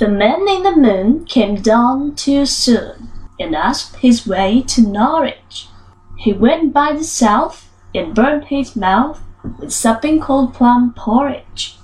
The man in the moon came down too soon, And asked his way to Norwich. He went by the south, and burnt his mouth With supping cold plum porridge.